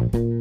Bye.